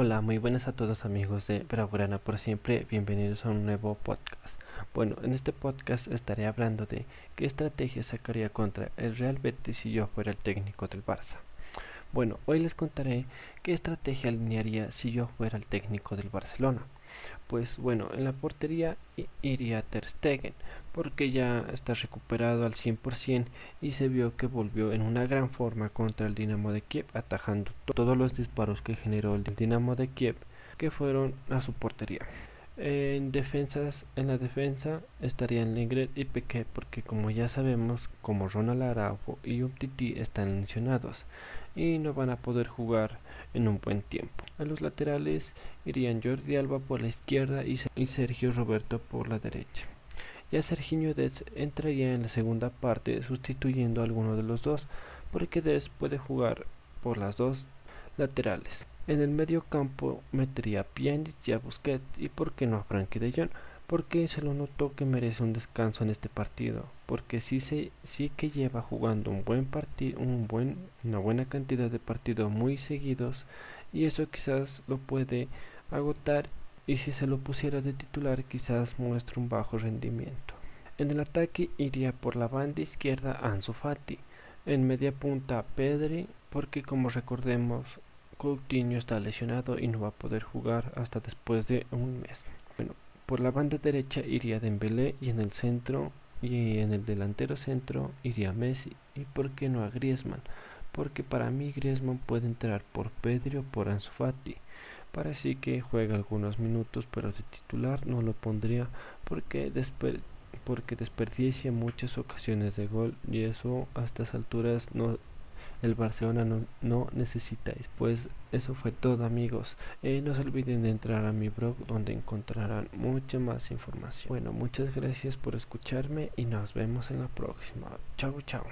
Hola, muy buenas a todos amigos de Bravurana por siempre, bienvenidos a un nuevo podcast. Bueno, en este podcast estaré hablando de qué estrategia sacaría contra el Real Betis si yo fuera el técnico del Barça. Bueno, hoy les contaré qué estrategia alinearía si yo fuera el técnico del Barcelona. Pues bueno, en la portería iría Ter Stegen, porque ya está recuperado al 100% y se vio que volvió en una gran forma contra el Dinamo de Kiev, atajando todos los disparos que generó el Dinamo de Kiev, que fueron a su portería. En defensas, en la defensa estarían Lingred y Peque porque como ya sabemos, como Ronald Araujo y Umtiti están lesionados y no van a poder jugar en un buen tiempo. A los laterales irían Jordi Alba por la izquierda y Sergio Roberto por la derecha. Ya Serginho Dez entraría en la segunda parte sustituyendo a alguno de los dos, porque Dez puede jugar por las dos laterales. En el medio campo metería a Pjanic y a Busquets y por qué no a Frankie de Jong, porque se lo notó que merece un descanso en este partido, porque sí, se, sí que lleva jugando un buen partido, un buen, una buena cantidad de partidos muy seguidos y eso quizás lo puede agotar y si se lo pusiera de titular quizás muestre un bajo rendimiento. En el ataque iría por la banda izquierda Ansu Fati, en media punta Pedri, porque como recordemos Coutinho está lesionado y no va a poder jugar hasta después de un mes. Bueno, por la banda derecha iría Dembélé y en el centro y en el delantero centro iría Messi y por qué no a Griezmann, porque para mí Griezmann puede entrar por Pedro o por Ansu Fati. Parece que juega algunos minutos, pero de titular no lo pondría porque porque desperdicia muchas ocasiones de gol y eso a estas alturas no el Barcelona no, necesita. Pues eso fue todo amigos. Eh, no se olviden de entrar a mi blog donde encontrarán mucha más información. Bueno, muchas gracias por escucharme y nos vemos en la próxima. Chao, chao.